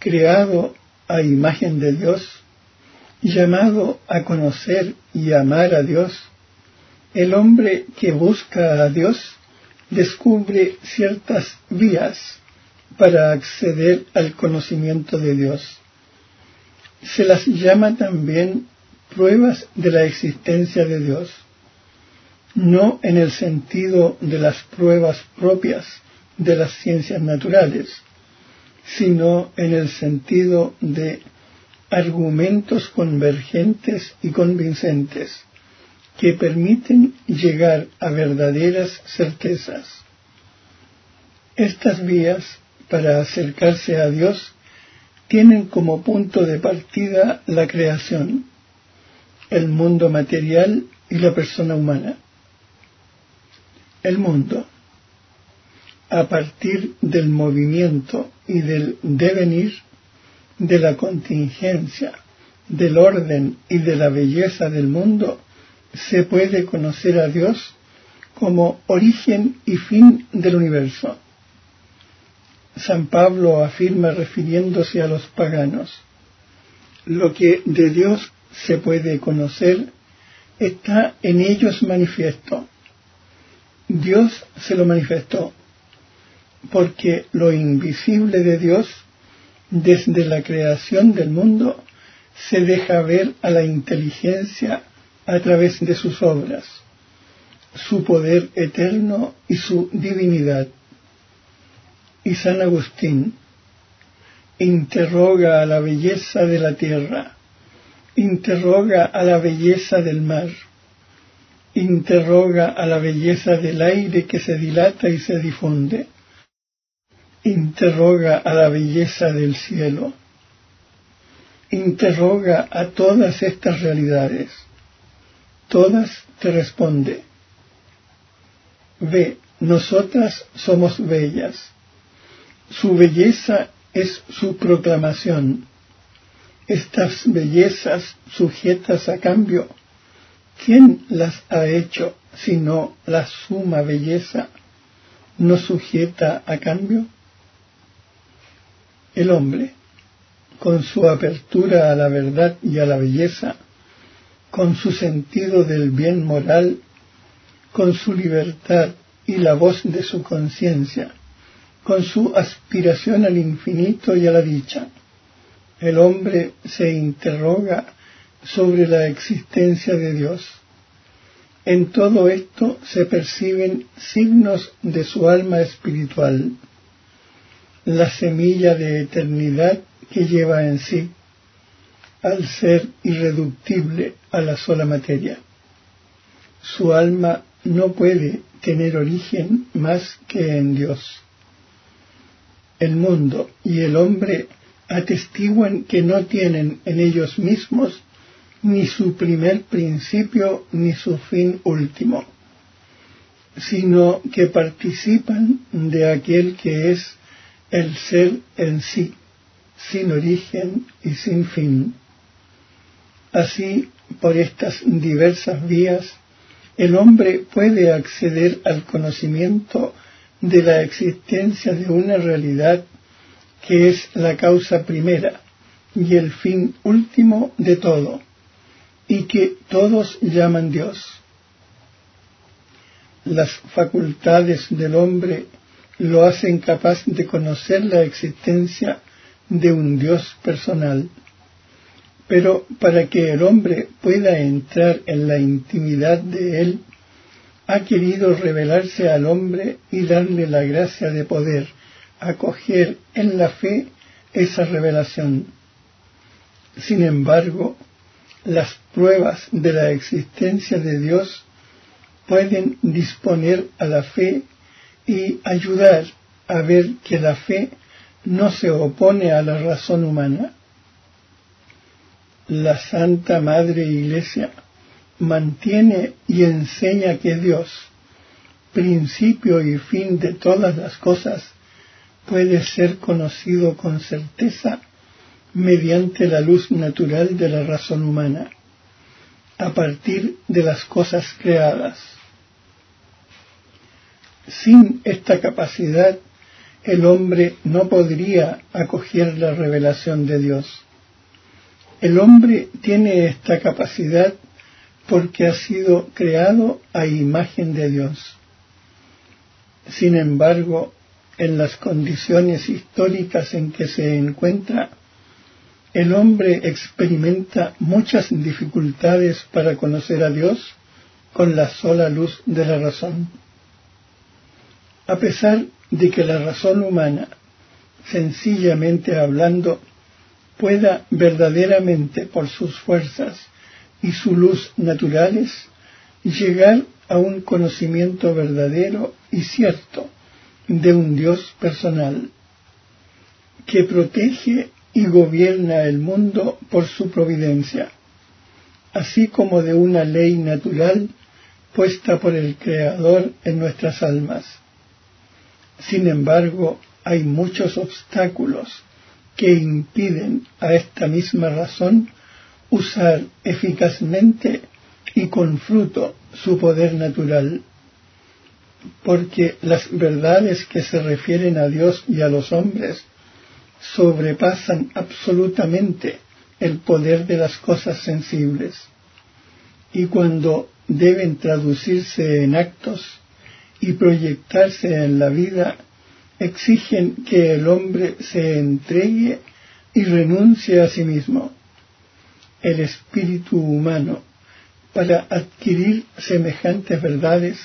creado a imagen de Dios, llamado a conocer y amar a Dios, el hombre que busca a Dios descubre ciertas vías para acceder al conocimiento de Dios. Se las llama también pruebas de la existencia de Dios, no en el sentido de las pruebas propias de las ciencias naturales, sino en el sentido de argumentos convergentes y convincentes que permiten llegar a verdaderas certezas. Estas vías para acercarse a Dios tienen como punto de partida la creación, el mundo material y la persona humana. El mundo, a partir del movimiento y del devenir, de la contingencia, del orden y de la belleza del mundo, se puede conocer a Dios como origen y fin del universo. San Pablo afirma refiriéndose a los paganos, lo que de Dios se puede conocer está en ellos manifiesto. Dios se lo manifestó, porque lo invisible de Dios, desde la creación del mundo, se deja ver a la inteligencia a través de sus obras, su poder eterno y su divinidad. Y San Agustín interroga a la belleza de la tierra, interroga a la belleza del mar, interroga a la belleza del aire que se dilata y se difunde, interroga a la belleza del cielo, interroga a todas estas realidades todas te responde, ve, nosotras somos bellas. Su belleza es su proclamación. Estas bellezas sujetas a cambio, ¿quién las ha hecho sino la suma belleza no sujeta a cambio? El hombre, con su apertura a la verdad y a la belleza, con su sentido del bien moral, con su libertad y la voz de su conciencia, con su aspiración al infinito y a la dicha. El hombre se interroga sobre la existencia de Dios. En todo esto se perciben signos de su alma espiritual, la semilla de eternidad que lleva en sí al ser irreductible a la sola materia. Su alma no puede tener origen más que en Dios. El mundo y el hombre atestiguan que no tienen en ellos mismos ni su primer principio ni su fin último, sino que participan de aquel que es el ser en sí, sin origen y sin fin. Así, por estas diversas vías, el hombre puede acceder al conocimiento de la existencia de una realidad que es la causa primera y el fin último de todo, y que todos llaman Dios. Las facultades del hombre lo hacen capaz de conocer la existencia de un Dios personal pero para que el hombre pueda entrar en la intimidad de él, ha querido revelarse al hombre y darle la gracia de poder acoger en la fe esa revelación. Sin embargo, las pruebas de la existencia de Dios pueden disponer a la fe y ayudar a ver que la fe no se opone a la razón humana la Santa Madre Iglesia mantiene y enseña que Dios, principio y fin de todas las cosas, puede ser conocido con certeza mediante la luz natural de la razón humana, a partir de las cosas creadas. Sin esta capacidad, el hombre no podría acoger la revelación de Dios. El hombre tiene esta capacidad porque ha sido creado a imagen de Dios. Sin embargo, en las condiciones históricas en que se encuentra, el hombre experimenta muchas dificultades para conocer a Dios con la sola luz de la razón. A pesar de que la razón humana, sencillamente hablando, pueda verdaderamente por sus fuerzas y su luz naturales llegar a un conocimiento verdadero y cierto de un Dios personal que protege y gobierna el mundo por su providencia, así como de una ley natural puesta por el Creador en nuestras almas. Sin embargo, hay muchos obstáculos que impiden a esta misma razón usar eficazmente y con fruto su poder natural, porque las verdades que se refieren a Dios y a los hombres sobrepasan absolutamente el poder de las cosas sensibles, y cuando deben traducirse en actos y proyectarse en la vida, exigen que el hombre se entregue y renuncie a sí mismo. El espíritu humano, para adquirir semejantes verdades,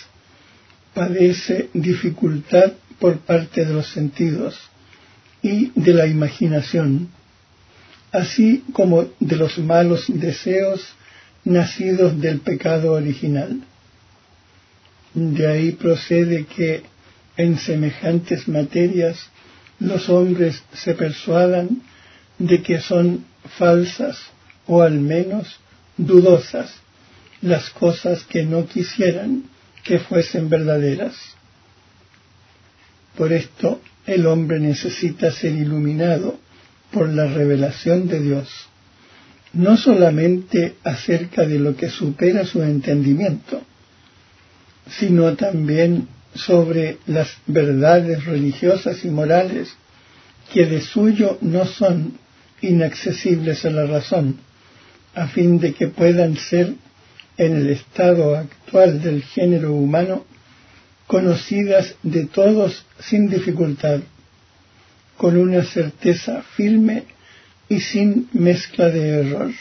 padece dificultad por parte de los sentidos y de la imaginación, así como de los malos deseos nacidos del pecado original. De ahí procede que en semejantes materias los hombres se persuadan de que son falsas o al menos dudosas las cosas que no quisieran que fuesen verdaderas. Por esto el hombre necesita ser iluminado por la revelación de Dios, no solamente acerca de lo que supera su entendimiento, sino también sobre las verdades religiosas y morales que de suyo no son inaccesibles a la razón, a fin de que puedan ser en el estado actual del género humano conocidas de todos sin dificultad, con una certeza firme y sin mezcla de error.